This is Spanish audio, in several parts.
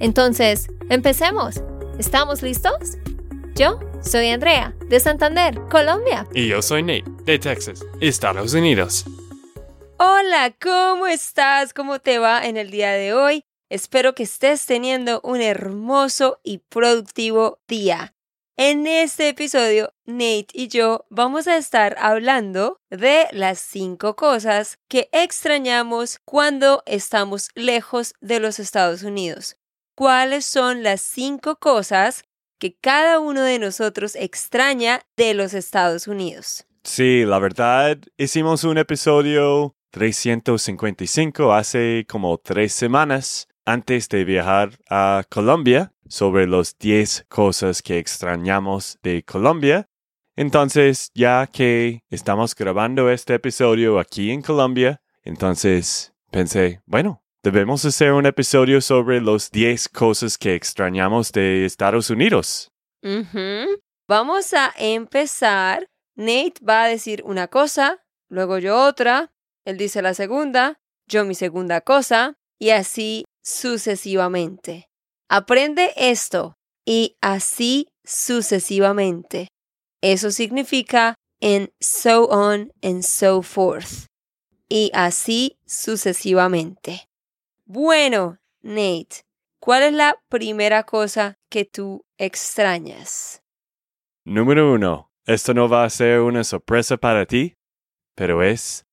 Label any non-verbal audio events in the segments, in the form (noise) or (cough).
Entonces, empecemos. ¿Estamos listos? Yo soy Andrea, de Santander, Colombia. Y yo soy Nate, de Texas, Estados Unidos. Hola, ¿cómo estás? ¿Cómo te va en el día de hoy? Espero que estés teniendo un hermoso y productivo día. En este episodio, Nate y yo vamos a estar hablando de las cinco cosas que extrañamos cuando estamos lejos de los Estados Unidos. ¿Cuáles son las cinco cosas que cada uno de nosotros extraña de los Estados Unidos? Sí, la verdad, hicimos un episodio 355 hace como tres semanas antes de viajar a Colombia sobre los 10 cosas que extrañamos de Colombia. Entonces, ya que estamos grabando este episodio aquí en Colombia, entonces pensé, bueno, debemos hacer un episodio sobre los 10 cosas que extrañamos de Estados Unidos. Vamos a empezar. Nate va a decir una cosa, luego yo otra, él dice la segunda, yo mi segunda cosa, y así sucesivamente. Aprende esto y así sucesivamente. Eso significa en so on and so forth. Y así sucesivamente. Bueno, Nate, ¿cuál es la primera cosa que tú extrañas? Número uno. Esto no va a ser una sorpresa para ti, pero es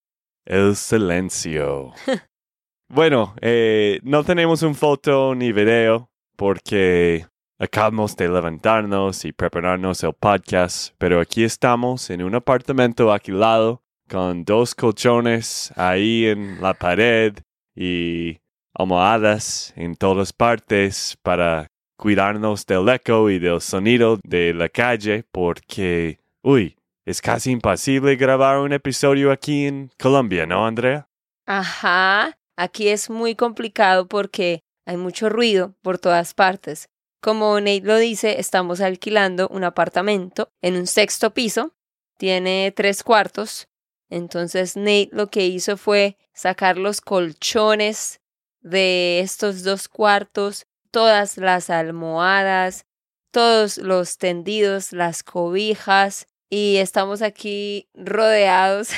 el silencio. (laughs) bueno, eh, no tenemos un foto ni video, porque acabamos de levantarnos y prepararnos el podcast, pero aquí estamos en un apartamento alquilado con dos colchones ahí en la pared y almohadas en todas partes para cuidarnos del eco y del sonido de la calle porque, uy, es casi imposible grabar un episodio aquí en Colombia, ¿no, Andrea? Ajá, aquí es muy complicado porque hay mucho ruido por todas partes. Como Nate lo dice, estamos alquilando un apartamento en un sexto piso. Tiene tres cuartos. Entonces Nate lo que hizo fue sacar los colchones de estos dos cuartos, todas las almohadas, todos los tendidos, las cobijas, y estamos aquí rodeados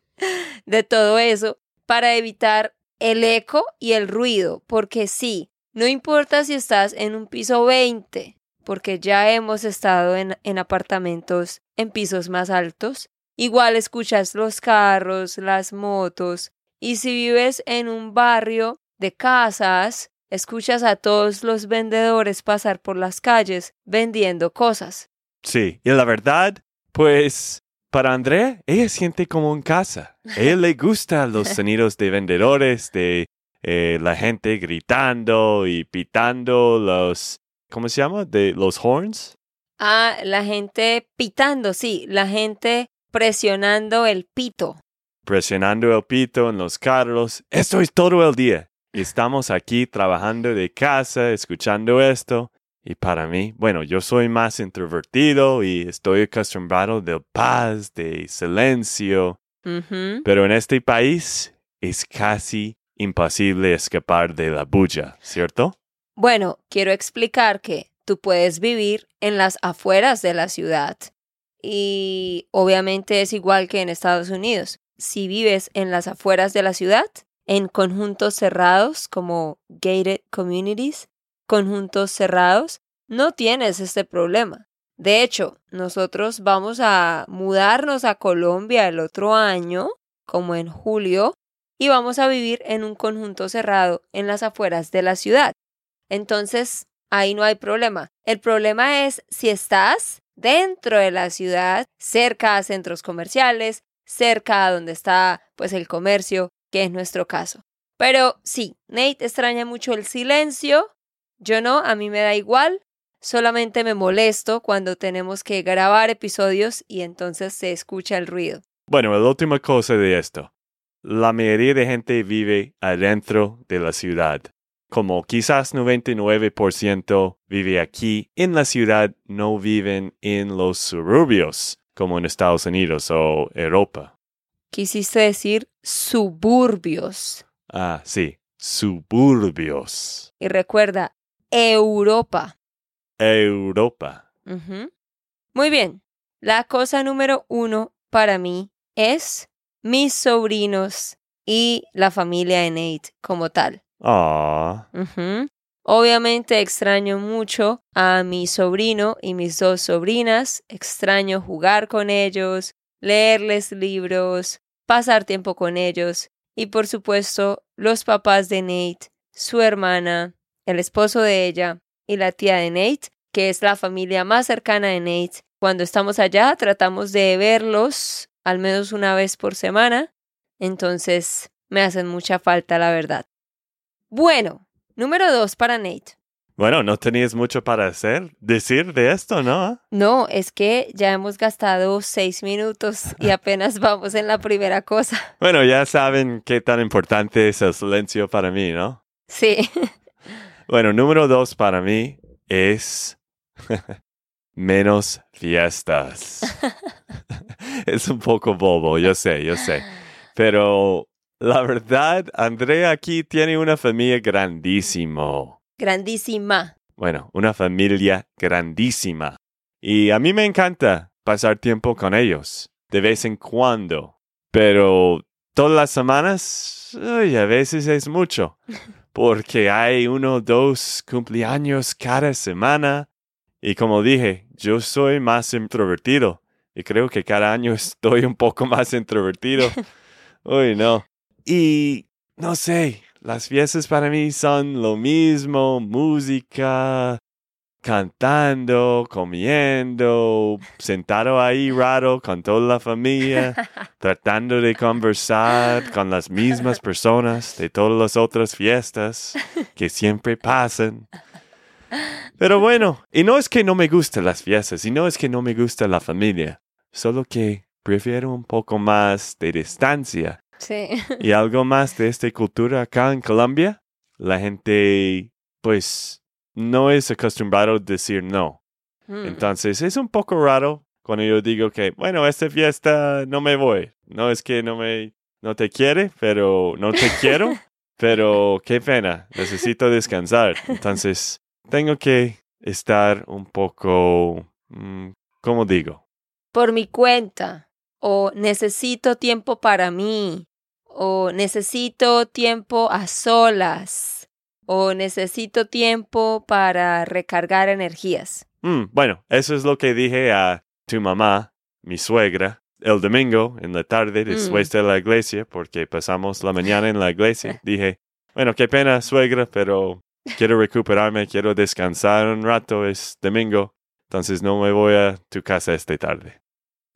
(laughs) de todo eso para evitar el eco y el ruido, porque sí, no importa si estás en un piso 20, porque ya hemos estado en, en apartamentos en pisos más altos, igual escuchas los carros, las motos, y si vives en un barrio de casas, escuchas a todos los vendedores pasar por las calles vendiendo cosas. Sí, y la verdad, pues para Andrea, ella siente como en casa. A ella le gustan los (laughs) sonidos de vendedores, de eh, la gente gritando y pitando los, ¿cómo se llama? De los horns. Ah, la gente pitando, sí, la gente presionando el pito. Presionando el pito en los carros. Esto es todo el día. Estamos aquí trabajando de casa, escuchando esto. Y para mí, bueno, yo soy más introvertido y estoy acostumbrado de paz, de silencio. Pero en este país es casi imposible escapar de la bulla, ¿cierto? Bueno, quiero explicar que tú puedes vivir en las afueras de la ciudad. Y obviamente es igual que en Estados Unidos. Si vives en las afueras de la ciudad, en conjuntos cerrados como gated communities, conjuntos cerrados, no tienes este problema. De hecho, nosotros vamos a mudarnos a Colombia el otro año, como en julio, y vamos a vivir en un conjunto cerrado en las afueras de la ciudad. Entonces, ahí no hay problema. El problema es si estás dentro de la ciudad, cerca a centros comerciales, cerca a donde está pues el comercio, que es nuestro caso. Pero sí, Nate extraña mucho el silencio Yo no, a mí me da igual, solamente me molesto cuando tenemos que grabar episodios y entonces se escucha el ruido. Bueno, la última cosa de esto. La mayoría de gente vive adentro de la ciudad. Como quizás 99% vive aquí en la ciudad, no viven en los suburbios, como en Estados Unidos o Europa. Quisiste decir suburbios. Ah, sí, suburbios. Y recuerda, Europa. Europa. Ujú. Muy bien. La cosa número uno para mí es mis sobrinos y la familia de Nate como tal. Ah, Ujú. Obviamente extraño mucho a mi sobrino y mis dos sobrinas. Extraño jugar con ellos, leerles libros, pasar tiempo con ellos. Y por supuesto, los papás de Nate, su hermana, el esposo de ella y la tía de Nate, que es la familia más cercana de Nate. Cuando estamos allá tratamos de verlos al menos una vez por semana. Entonces me hacen mucha falta, la verdad. Bueno, número dos para Nate. Bueno, no tenías mucho para hacer, decir de esto, ¿no? No, es que ya hemos gastado seis minutos y (laughs) apenas vamos en la primera cosa. Bueno, ya saben qué tan importante es el silencio para mí, ¿no? Sí. (laughs) Bueno, número dos para mí es (laughs) menos fiestas. es un poco bobo, yo sé, yo sé. Pero la verdad, Andrea aquí tiene una familia grandísimo. Grandísima. Bueno, una familia grandísima. Y a mí me encanta pasar tiempo con ellos, de vez en cuando. Pero todas las semanas, uy, a veces es mucho. (laughs) Porque hay uno o dos cumpleaños cada semana. Y como dije, yo soy más introvertido. Y creo que cada año (laughs) estoy un poco más introvertido. (laughs) Uy, no. Y no sé, las fiestas para mí son lo mismo, música, cantando, comiendo, sentado ahí raro con toda la familia, (laughs) tratando de conversar con las mismas personas de todas las otras fiestas que siempre pasan. Pero bueno, y no es que no me gusten las fiestas, y no es que no me guste la familia, solo que prefiero un poco más de distancia Sí. (laughs) y algo más de esta cultura acá en Colombia. La gente, pues, no es acostumbrado a decir no. Mm. Entonces es un poco raro cuando yo digo que, bueno, esta fiesta no me voy. No es que no me, no te quiere, pero no te (laughs) quiero, pero qué pena, necesito descansar. Entonces tengo que estar un poco, mm, ¿cómo digo? Por mi cuenta. O necesito tiempo para mí. O necesito tiempo a solas. O necesito tiempo para recargar energías. Mm, bueno, eso es lo que dije a tu mamá, mi suegra, el domingo en la tarde después de la iglesia, porque pasamos la mañana en la iglesia. (laughs) Dije, bueno, qué pena, suegra, pero quiero recuperarme, quiero descansar un rato, es domingo, entonces no me voy a tu casa esta tarde.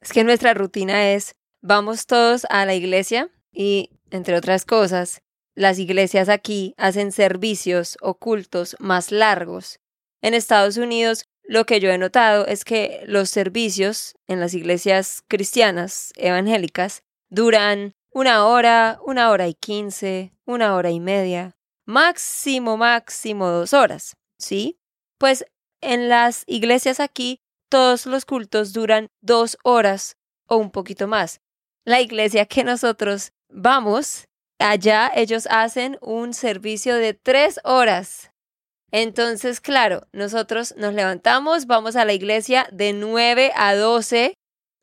Es que nuestra rutina es, vamos todos a la iglesia y, entre otras cosas, las iglesias aquí hacen servicios ocultos más largos. En Estados Unidos, lo que yo he notado es que los servicios en las iglesias cristianas evangélicas duran una hora, una hora y quince, una hora y media, máximo, máximo dos horas, ¿sí? Pues en las iglesias aquí todos los cultos duran dos horas o un poquito más. La iglesia que nosotros vamos, allá ellos hacen un servicio de tres horas. Entonces, claro, nosotros nos levantamos, vamos a la iglesia de 9 a 12.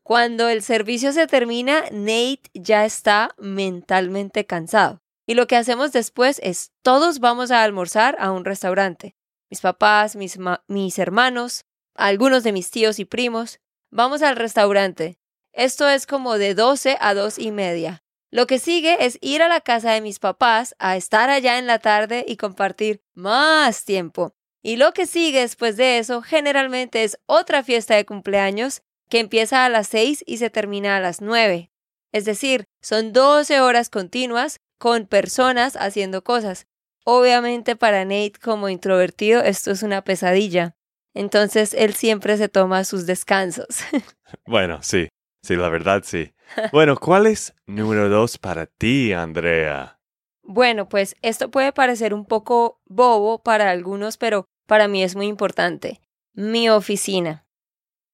Cuando el servicio se termina, Nate ya está mentalmente cansado. Y lo que hacemos después es todos vamos a almorzar a un restaurante. Mis papás, mis, mis hermanos, algunos de mis tíos y primos. Vamos al restaurante. Esto es como de 12 a 2 y media. Lo que sigue es ir a la casa de mis papás a estar allá en la tarde y compartir más tiempo. Y lo que sigue después de eso generalmente es otra fiesta de cumpleaños que empieza a las 6 y se termina a las 9. Es decir, son 12 horas continuas con personas haciendo cosas. obviamente para Nate como introvertido esto es una pesadilla. Entonces él siempre se toma sus descansos. (laughs) Bueno, sí, sí, la verdad sí. Bueno, ¿cuál es número dos para ti, Andrea? Bueno, pues esto puede parecer un poco bobo para algunos, pero para mí es muy importante. Mi oficina.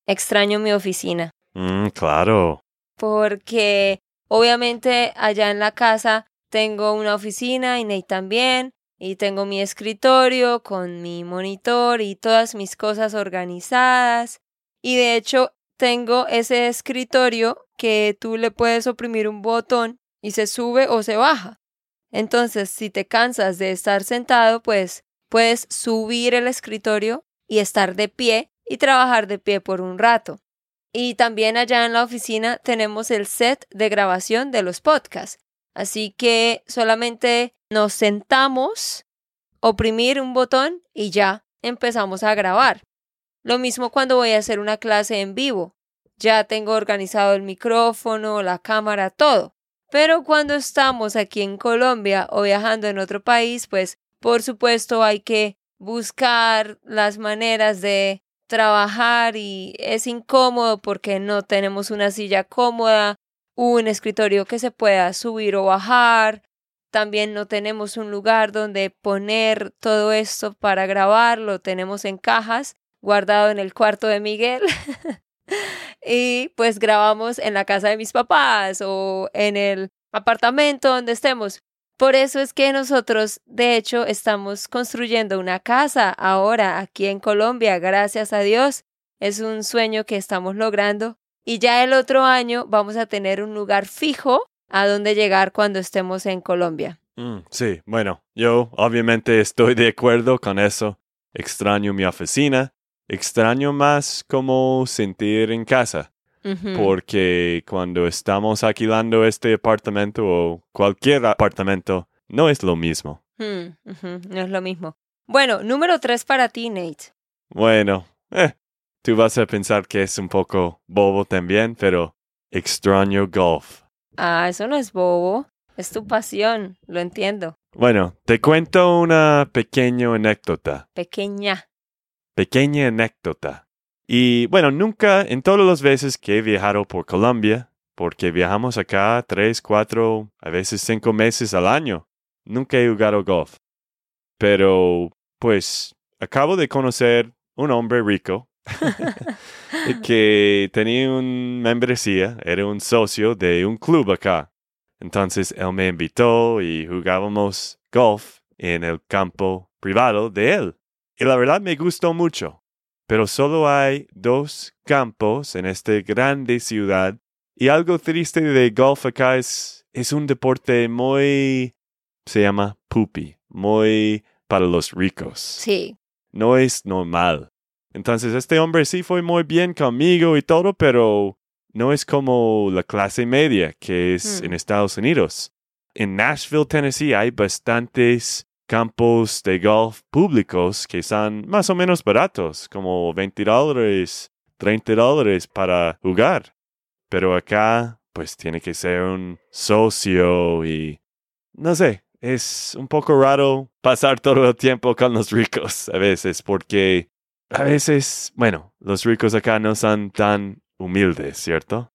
Extraño mi oficina. Mm, claro. Porque obviamente allá en la casa tengo una oficina y Nate también. Y tengo mi escritorio con mi monitor y todas mis cosas organizadas. Y de hecho tengo ese escritorio que tú le puedes oprimir un botón y se sube o se baja. Entonces, si te cansas de estar sentado, pues puedes subir el escritorio y estar de pie y trabajar de pie por un rato. Y también allá en la oficina tenemos el set de grabación de los podcasts. Así que solamente nos sentamos, oprimir un botón y ya empezamos a grabar. Lo mismo cuando voy a hacer una clase en vivo. Ya tengo organizado el micrófono, la cámara, todo. Pero cuando estamos aquí en Colombia o viajando en otro país, pues por supuesto hay que buscar las maneras de trabajar y es incómodo porque no tenemos una silla cómoda, un escritorio que se pueda subir o bajar, también no tenemos un lugar donde poner todo esto para grabarlo, tenemos en cajas guardado en el cuarto de Miguel. (laughs) y pues grabamos en la casa de mis papás o en el apartamento donde estemos. Por eso es que nosotros, de hecho, estamos construyendo una casa ahora aquí en Colombia, gracias a Dios. Es un sueño que estamos logrando. Y ya el otro año vamos a tener un lugar fijo a donde llegar cuando estemos en Colombia. Mm, sí, bueno, yo obviamente estoy de acuerdo con eso. Extraño mi oficina, extraño más como sentir en casa. Porque cuando estamos alquilando este apartamento o cualquier apartamento, no es lo mismo. Mm, no es lo mismo. Bueno, número tres para ti, Nate. Bueno, eh, tú vas a pensar que es un poco bobo también, pero extraño golf. Ah, eso no es bobo. Es tu pasión, lo entiendo. Bueno, te cuento una pequeña anécdota. Pequeña pequeña anécdota. Y bueno, nunca en todas las veces que he viajado por Colombia, porque viajamos acá tres, cuatro, a veces cinco meses al año, nunca he jugado golf. Pero, pues, acabo de conocer un hombre rico (laughs) (laughs) que tenía una membresía, era un socio de un club acá. Entonces él me invitó y jugábamos golf en el campo privado de él. Y la verdad me gustó mucho. Pero solo hay dos campos en esta grande ciudad. Y algo triste de golf acá es, es un deporte muy, se llama pupi, muy para los ricos. Sí. No es normal. Entonces este hombre sí fue muy bien conmigo y todo, pero no es como la clase media que es en hmm. Estados Unidos. En Nashville, Tennessee, hay bastantes campos de golf públicos que son más o menos baratos, como 20 dólares, 30 dólares para jugar. Pero acá, pues tiene que ser un socio y... No sé, es un poco raro pasar todo el tiempo con los ricos a veces, porque a veces, bueno, los ricos acá no son tan humildes, ¿cierto?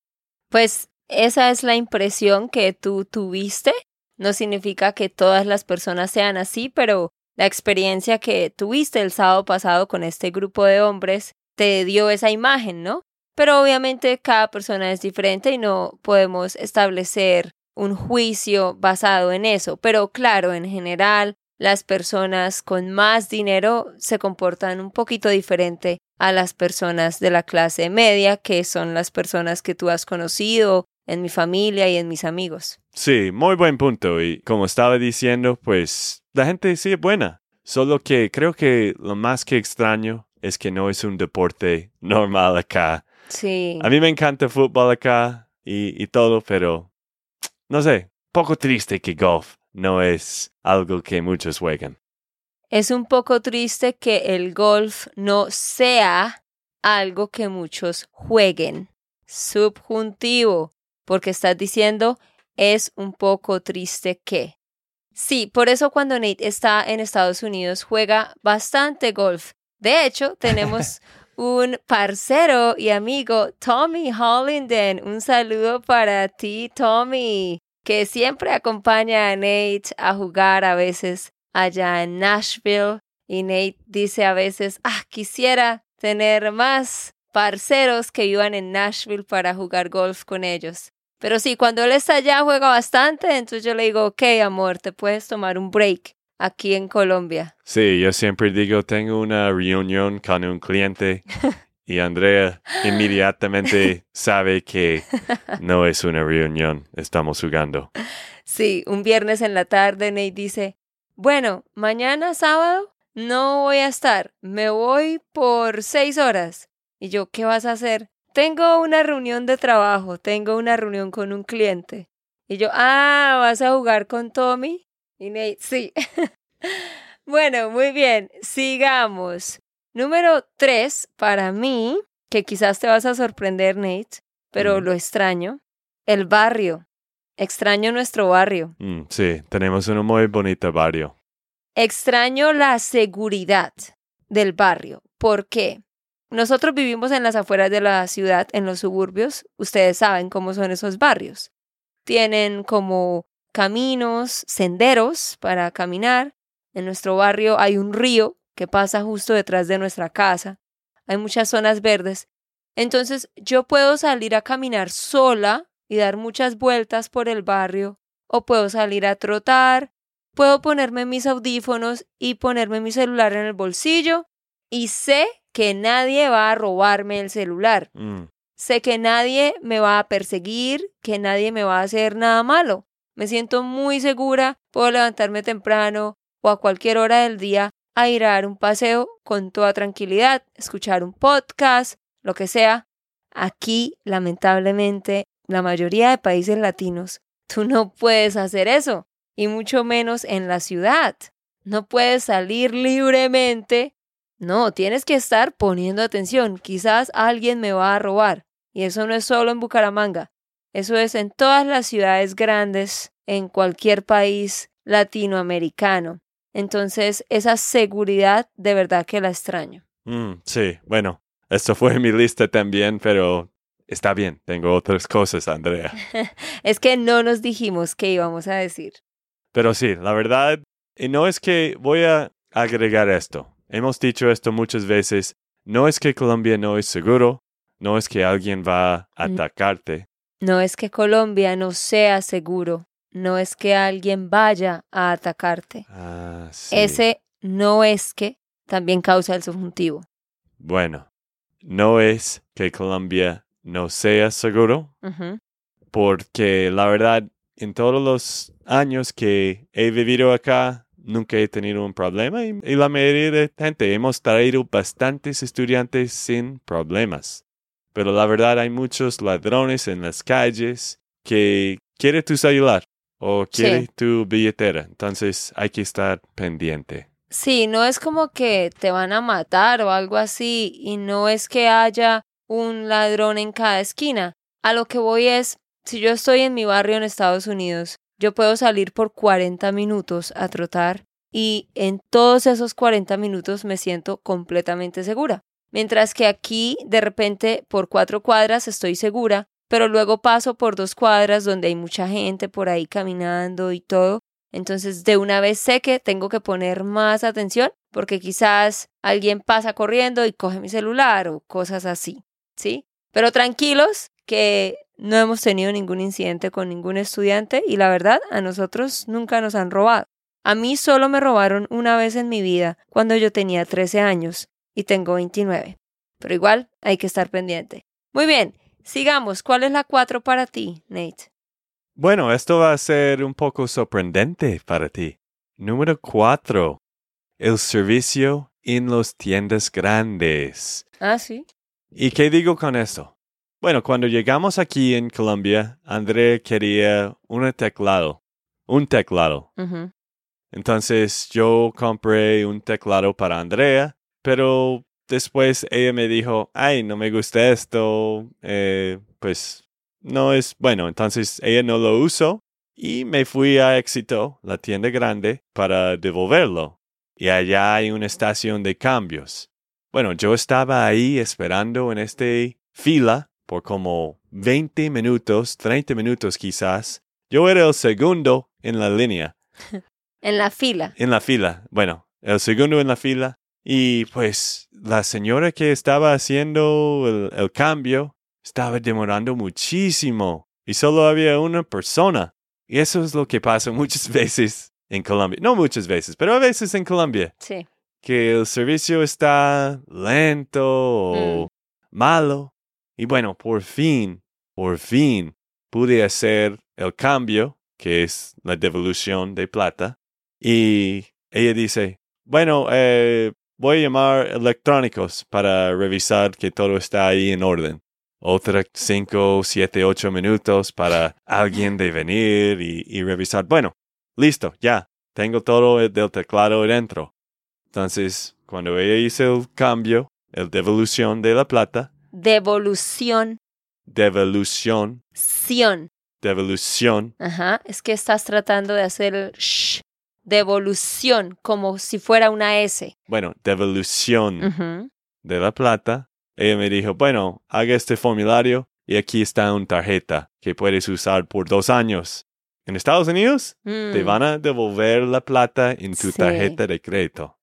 Pues esa es la impresión que tú tuviste no significa que todas las personas sean así, pero la experiencia que tuviste el sábado pasado con este grupo de hombres te dio esa imagen, ¿no? Pero obviamente cada persona es diferente y no podemos establecer un juicio basado en eso. Pero claro, en general, las personas con más dinero se comportan un poquito diferente a las personas de la clase media, que son las personas que tú has conocido en mi familia y en mis amigos. Sí, muy buen punto. Y como estaba diciendo, pues la gente sí es buena. Solo que creo que lo más que extraño es que no es un deporte normal acá. Sí. A mí me encanta el fútbol acá y, y todo, pero no sé, poco triste que golf no es algo que muchos juegan. Es un poco triste que el golf no sea algo que muchos jueguen. Subjuntivo porque estás diciendo es un poco triste que. Sí, por eso cuando Nate está en Estados Unidos juega bastante golf. De hecho, tenemos (laughs) un parcero y amigo, Tommy Hollinden. Un saludo para ti, Tommy, que siempre acompaña a Nate a jugar a veces allá en Nashville. Y Nate dice a veces, ah, quisiera tener más parceros que iban en Nashville para jugar golf con ellos. Pero sí, cuando él está allá juega bastante, entonces yo le digo, ok, amor, te puedes tomar un break aquí en Colombia. Sí, yo siempre digo, tengo una reunión con un cliente y Andrea inmediatamente (laughs) sabe que no es una reunión, estamos jugando. Sí, un viernes en la tarde Nate dice, bueno, mañana sábado no voy a estar, me voy por seis horas. Y yo, ¿qué vas a hacer? Tengo una reunión de trabajo, tengo una reunión con un cliente. Y yo, ah, ¿vas a jugar con Tommy? Y Nate, sí. (laughs) bueno, muy bien, sigamos. Número tres, para mí, que quizás te vas a sorprender, Nate, pero lo extraño, el barrio. Extraño nuestro barrio. Mm, sí, tenemos un muy bonito barrio. Extraño la seguridad del barrio. ¿Por qué? Nosotros vivimos en las afueras de la ciudad, en los suburbios. Ustedes saben cómo son esos barrios. Tienen como caminos, senderos para caminar. En nuestro barrio hay un río que pasa justo detrás de nuestra casa. Hay muchas zonas verdes. Entonces yo puedo salir a caminar sola y dar muchas vueltas por el barrio, o puedo salir a trotar, puedo ponerme mis audífonos y ponerme mi celular en el bolsillo y sé que nadie va a robarme el celular. Mm, Sé que nadie me va a perseguir, que nadie me va a hacer nada malo. Me siento muy segura, puedo levantarme temprano o a cualquier hora del día a ir a dar un paseo con toda tranquilidad, escuchar un podcast, lo que sea. Aquí, lamentablemente, la mayoría de países latinos, tú no puedes hacer eso, y mucho menos en la ciudad. No puedes salir libremente no, tienes que estar poniendo atención. Quizás alguien me va a robar. Y eso no es solo en Bucaramanga. Eso es en todas las ciudades grandes, en cualquier país latinoamericano. Entonces, esa seguridad de verdad que la extraño. mm, sí, bueno, esto fue mi lista también, pero está bien, tengo otras cosas, Andrea. (laughs) Es que no nos dijimos qué íbamos a decir. Pero sí, la verdad, y no es que voy a agregar esto. Hemos dicho esto muchas veces. No es que Colombia no es seguro, no es que alguien va a Mm. atacarte. No es que Colombia no sea seguro. No es que alguien vaya a atacarte. Ah, sí. Ese no es que también causa el subjuntivo. Bueno, no es que Colombia no sea seguro, porque la verdad, en todos los años que he vivido acá, nunca he tenido un problema y, y la mayoría de gente hemos traído bastantes estudiantes sin problemas. Pero la verdad hay muchos ladrones en las calles que quieren tu celular o quieren Sí. tu billetera. Entonces hay que estar pendiente. Sí, no es como que te van a matar o algo así, y no es que haya un ladrón en cada esquina. A lo que voy es, si yo estoy en mi barrio en Estados Unidos, yo puedo salir por 40 minutos a trotar y en todos esos 40 minutos me siento completamente segura. Mientras que aquí, de repente, por cuatro cuadras estoy segura, pero luego paso por dos cuadras donde hay mucha gente por ahí caminando y todo, entonces, de una vez sé que tengo que poner más atención porque quizás alguien pasa corriendo y coge mi celular o cosas así, ¿sí? Pero tranquilos que no hemos tenido ningún incidente con ningún estudiante y la verdad, a nosotros nunca nos han robado. A mí solo me robaron una vez en mi vida cuando yo tenía 13 años y tengo 29. Pero igual hay que estar pendiente. Muy bien, sigamos. ¿Cuál es la 4 para ti, Nate? Bueno, esto va a ser un poco sorprendente para ti. Número cuatro. El servicio en las tiendas grandes. Ah, sí. ¿Y qué digo con esto? Bueno, cuando llegamos aquí en Colombia, André quería un teclado. Un teclado. Ujú. Entonces yo compré un teclado para Andrea, pero después ella me dijo, ay, no me gusta esto, eh, pues no es bueno. Entonces ella no lo usó y me fui a Éxito, la tienda grande, para devolverlo. Y allá hay una estación de cambios. Bueno, yo estaba ahí esperando en esta fila por como 20 minutos, 30 minutos quizás. Yo era el segundo en la línea. (laughs) en la fila. En la fila. Bueno, el segundo en la fila. Y pues la señora que estaba haciendo el, el cambio estaba demorando muchísimo y solo había una persona. Y eso es lo que pasa (laughs) muchas veces en Colombia. No muchas veces, pero a veces en Colombia. Sí. Que el servicio está lento o malo. Y bueno, por fin, por fin pude hacer el cambio, que es la devolución de plata. Y ella dice, bueno, eh, voy a llamar electrónicos para revisar que todo está ahí en orden. Otra cinco, siete, ocho minutos para alguien de venir y revisar. Bueno, listo, ya. Tengo todo del teclado dentro. Entonces, cuando ella hizo el cambio, el devolución de la plata. Devolución. Devolución. Sion. Devolución. Ajá, es que estás tratando de hacer el sh. Devolución, como si fuera una S. Bueno, devolución de la plata. Ella me dijo, bueno, haga este formulario y aquí está una tarjeta que puedes usar por dos años. En Estados Unidos te Mm, van a devolver la plata en tu Sí. tarjeta de crédito.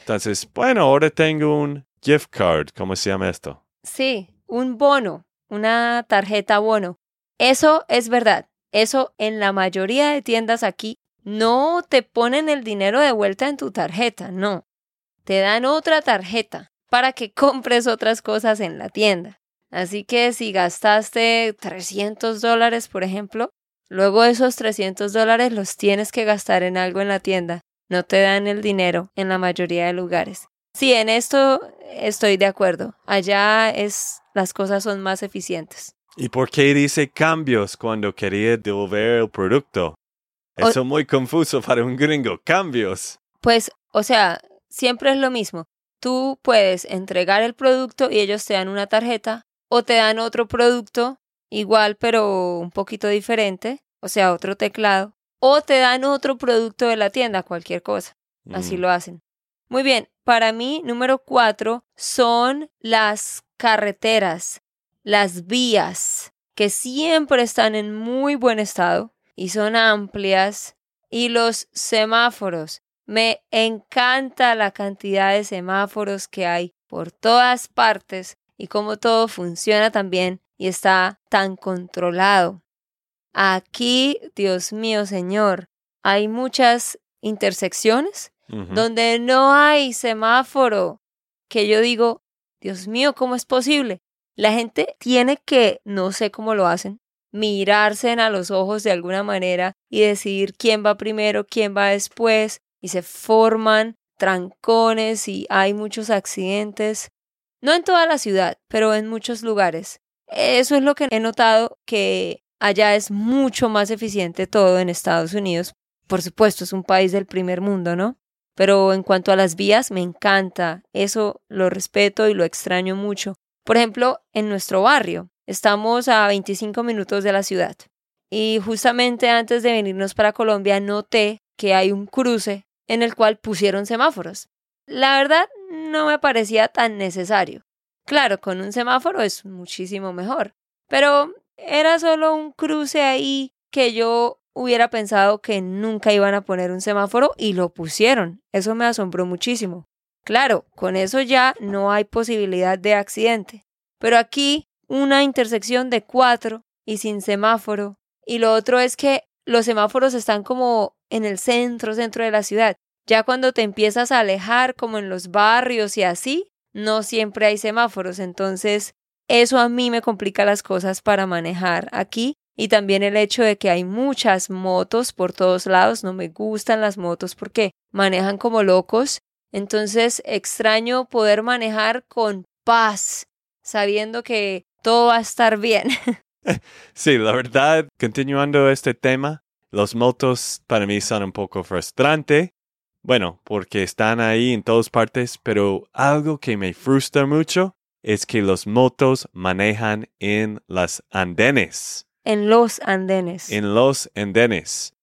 Entonces, bueno, ahora tengo un gift card. ¿Cómo se llama esto? Sí, un bono, una tarjeta bono. Eso es verdad. Eso en la mayoría de tiendas aquí no te ponen el dinero de vuelta en tu tarjeta, no. Te dan otra tarjeta para que (laughs) compres otras cosas en la tienda. Así que si gastaste 300 dólares, por ejemplo, luego esos 300 dólares los tienes que gastar en algo en la tienda. No te dan el dinero en la mayoría de lugares. Sí, en esto estoy de acuerdo. Allá es las cosas son más eficientes. ¿Y por qué dice cambios cuando quería devolver el producto? Eso es muy confuso para un gringo. Cambios. Pues, o sea, siempre es lo mismo. Tú puedes entregar el producto y ellos te dan una tarjeta o te dan otro producto igual pero un poquito diferente, o sea, otro teclado, o te dan otro producto de la tienda, cualquier cosa. Así Mm. lo hacen. Muy bien, para mí, número cuatro son las carreteras, las vías, que siempre están en muy buen estado y son amplias, y los semáforos. Me encanta la cantidad de semáforos que hay por todas partes y cómo todo funciona también y está tan controlado. Aquí, Dios mío, Señor, hay muchas intersecciones Donde no hay semáforo, que yo digo, Dios mío, ¿cómo es posible? La gente tiene que, no sé cómo lo hacen, mirarse a los ojos de alguna manera y decidir quién va primero, quién va después, y se forman trancones y hay muchos accidentes. No en toda la ciudad, pero en muchos lugares. Eso es lo que he notado que allá es mucho más eficiente todo en Estados Unidos. Por supuesto, es un país del primer mundo, ¿no? Pero en cuanto a las vías, me encanta. Eso lo respeto y lo extraño mucho. Por ejemplo, en nuestro barrio, estamos a 25 minutos de la ciudad. Y justamente antes de venirnos para Colombia, noté que hay un cruce en el cual pusieron semáforos. La verdad, no me parecía tan necesario. Claro, con un semáforo es muchísimo mejor. Pero era solo un cruce ahí que yo hubiera pensado que nunca iban a poner un semáforo y lo pusieron. Eso me asombró muchísimo. Claro, con eso ya no hay posibilidad de accidente. Pero aquí una intersección de cuatro y sin semáforo. Y lo otro es que los semáforos están como en el centro, centro de la ciudad. Ya cuando te empiezas a alejar, como en los barrios y así, no siempre hay semáforos. Entonces, eso a mí me complica las cosas para manejar aquí. Y también el hecho de que hay muchas motos por todos lados. No me gustan las motos porque manejan como locos. Entonces, extraño poder manejar con paz, sabiendo que todo va a estar bien. (laughs) Sí, la verdad, continuando este tema, los motos para mí son un poco frustrante. Bueno, porque están ahí en todas partes, pero algo que me frustra mucho es que los motos manejan en las andenes. En los andenes. En los andenes.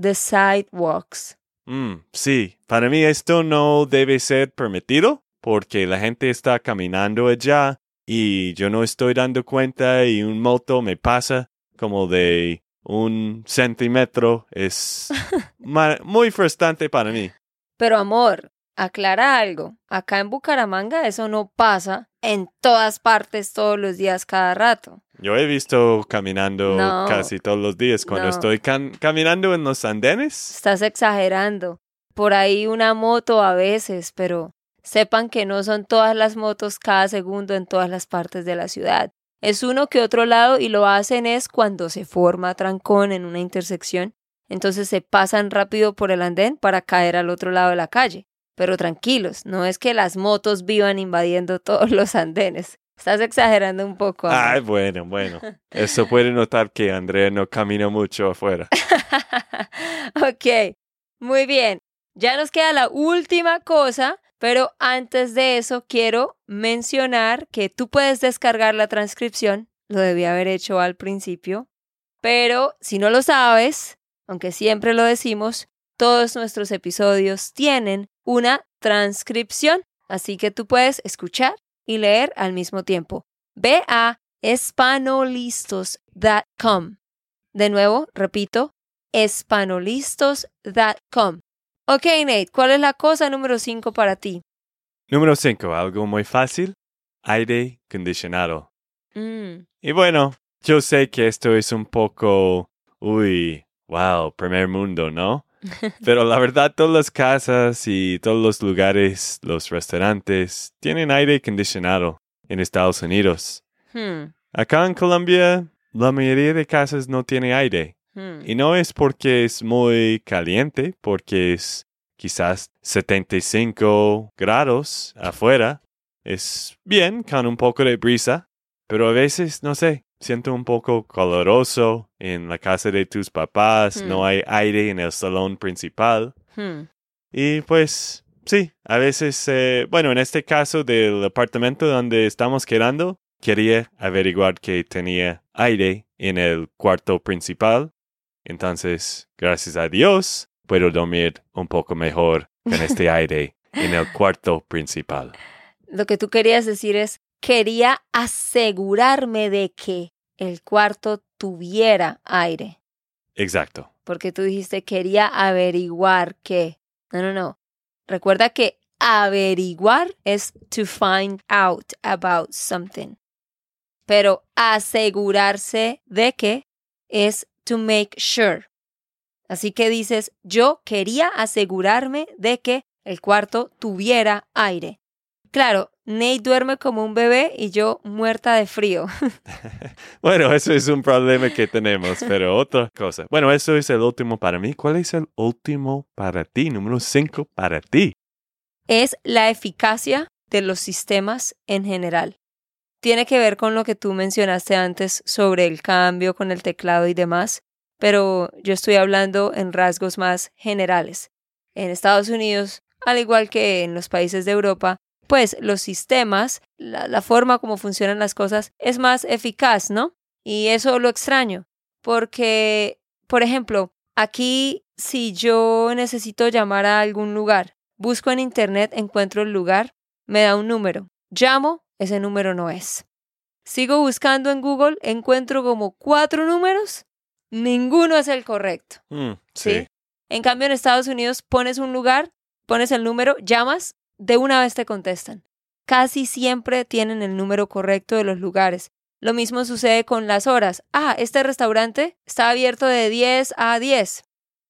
The sidewalks. Mm, sí, para mí esto no debe ser permitido porque la gente está caminando allá y yo no estoy dando cuenta y un moto me pasa como de un centímetro. Es (laughs) muy frustrante para mí. Pero amor, aclara algo. Acá en Bucaramanga eso no pasa en todas partes, todos los días, cada rato. Yo he visto caminando No, casi todos los días cuando no. estoy caminando en los andenes. Estás exagerando. Por ahí una moto a veces, pero sepan que no son todas las motos cada segundo en todas las partes de la ciudad. Es uno que otro lado y lo hacen es cuando se forma trancón en una intersección. Entonces se pasan rápido por el andén para caer al otro lado de la calle. Pero tranquilos, no es que las motos vivan invadiendo (laughs) todos los andenes. Estás exagerando un poco. amor. Ay, bueno, bueno. Eso puede notar que Andrea no camina mucho afuera. (laughs) ok, muy bien. Ya nos queda la última cosa, pero antes de eso quiero mencionar que tú puedes descargar la transcripción, lo debí haber hecho al principio, pero si no lo sabes, aunque siempre lo decimos, todos nuestros episodios tienen una transcripción, así que tú puedes escuchar y leer al mismo tiempo. Ve a espanolistos.com. De nuevo, repito, espanolistos.com. Ok, Nate, ¿cuál es la cosa número 5 para ti? Número 5. Algo muy fácil. Aire acondicionado. Mm, Y bueno, yo sé que esto es un poco, uy, wow, primer mundo, ¿no? Pero la verdad, todas las casas y todos los lugares, los restaurantes, tienen aire acondicionado en Estados Unidos. hmm, Acá en Colombia, la mayoría de casas no tiene aire. hmm. Y no es porque es muy caliente, porque es quizás 75 grados afuera. Es bien con un poco de brisa, pero a veces, no sé, siento un poco caloroso en la casa de tus papás, Hmm. no hay aire en el salón principal. Hmm. Y pues, sí, a veces, eh, bueno, en este caso del apartamento donde estamos quedando, quería averiguar que tenía aire en el cuarto principal. Entonces, gracias a Dios, puedo dormir un poco mejor con este (laughs) aire en el cuarto principal. Lo que tú querías decir es, quería asegurarme de que el cuarto tuviera aire. Exacto. Porque tú dijiste, quería averiguar que... No, no, no. Recuerda que averiguar es to find out about something. Pero asegurarse de que es to make sure. Así que dices, yo quería asegurarme de que el cuarto tuviera aire. Claro, Nate duerme como un bebé y yo muerta de frío. (laughs) Bueno, eso es un problema que tenemos, pero otra cosa. Bueno, eso es el último para mí. ¿Cuál es el último para ti? Número 5 para ti. es la eficacia de los sistemas en general. Tiene que ver con lo que tú mencionaste antes sobre el cambio con el teclado y demás, pero yo estoy hablando en rasgos más generales. En Estados Unidos, al igual que en los países de Europa, pues los sistemas, la, la forma como funcionan las cosas es más eficaz, ¿no? Y eso lo extraño, porque, por ejemplo, aquí si yo necesito llamar a algún lugar, busco en internet, encuentro el lugar, me da un número, llamo, ese número no es. Sigo buscando en Google, encuentro como cuatro números, ninguno es el correcto. Mm, ¿sí? sí. En cambio, en Estados Unidos pones un lugar, pones el número, llamas, de una vez te contestan. Casi siempre tienen el número correcto de los lugares. Lo mismo sucede con las horas. Ah, este restaurante está abierto de 10 a 10,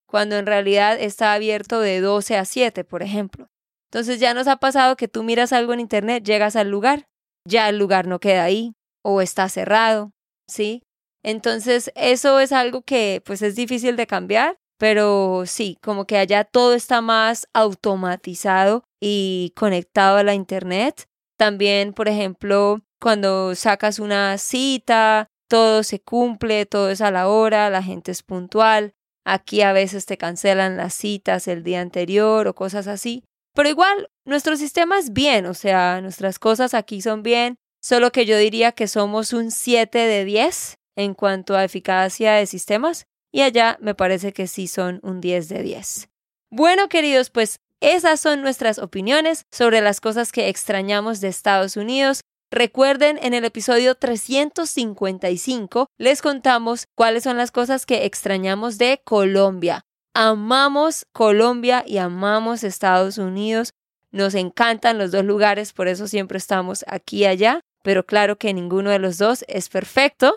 cuando en realidad está abierto de 12 a 7, por ejemplo. Entonces ya nos ha pasado que tú miras algo en internet, llegas al lugar, ya el lugar no queda ahí o está cerrado, ¿sí? Entonces eso es algo que pues es difícil de cambiar, pero sí, como que allá todo está más automatizado y conectado a la internet. También, por ejemplo, cuando sacas una cita, todo se cumple, todo es a la hora, la gente es puntual. Aquí a veces te cancelan las citas el día anterior o cosas así. Pero igual, nuestro sistema es bien, o sea, nuestras cosas aquí son bien, solo que yo diría que somos un 7 de 10 en cuanto a eficacia de sistemas y allá me parece que sí son un 10 de 10. Bueno, queridos, pues esas son nuestras opiniones sobre las cosas que extrañamos de Estados Unidos. Recuerden, en el episodio 355 les contamos cuáles son las cosas que extrañamos de Colombia. Amamos Colombia y amamos Estados Unidos. Nos encantan los dos lugares, por eso siempre estamos aquí y allá, pero claro que ninguno de los dos es perfecto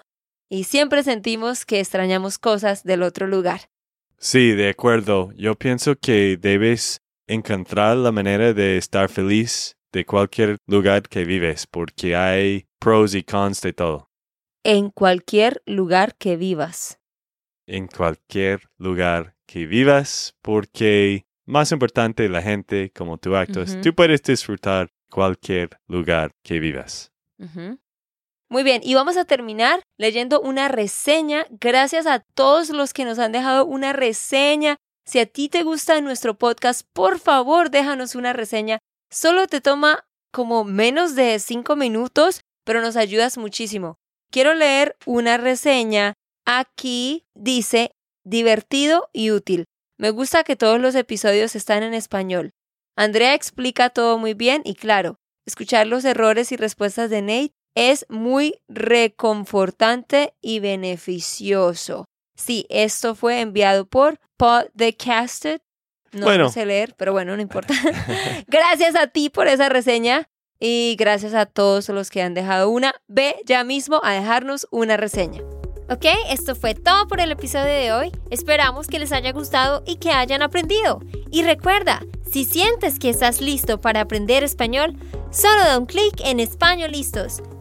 y siempre sentimos que extrañamos cosas del otro lugar. Sí, de acuerdo. Yo pienso que debes encontrar la manera de estar feliz de cualquier lugar que vives, porque hay pros y cons de todo. En cualquier lugar que vivas. En cualquier lugar que vivas, porque más importante la gente como tú actos, tú puedes disfrutar cualquier lugar que vivas. Muy bien, y vamos a terminar leyendo una reseña. Gracias a todos los que nos han dejado una reseña. Si a ti te gusta nuestro podcast, por favor déjanos una reseña. Solo te toma como menos de cinco minutos, pero nos ayudas muchísimo. Quiero leer una reseña. Aquí dice divertido y útil. Me gusta que todos los episodios están en español. Andrea explica todo muy bien y claro, escuchar los errores y respuestas de Nate es muy reconfortante y beneficioso. Sí, esto fue enviado por Podcasted. No bueno. sé leer, pero bueno, no importa. (laughs) (laughs) gracias a ti por esa reseña y gracias a todos los que han dejado una. Ve ya mismo a dejarnos una reseña. Ok, esto fue todo por el episodio de hoy. Esperamos que les haya gustado y que hayan aprendido. Y recuerda, si sientes que estás listo para aprender español, solo da un clic en Español Listos.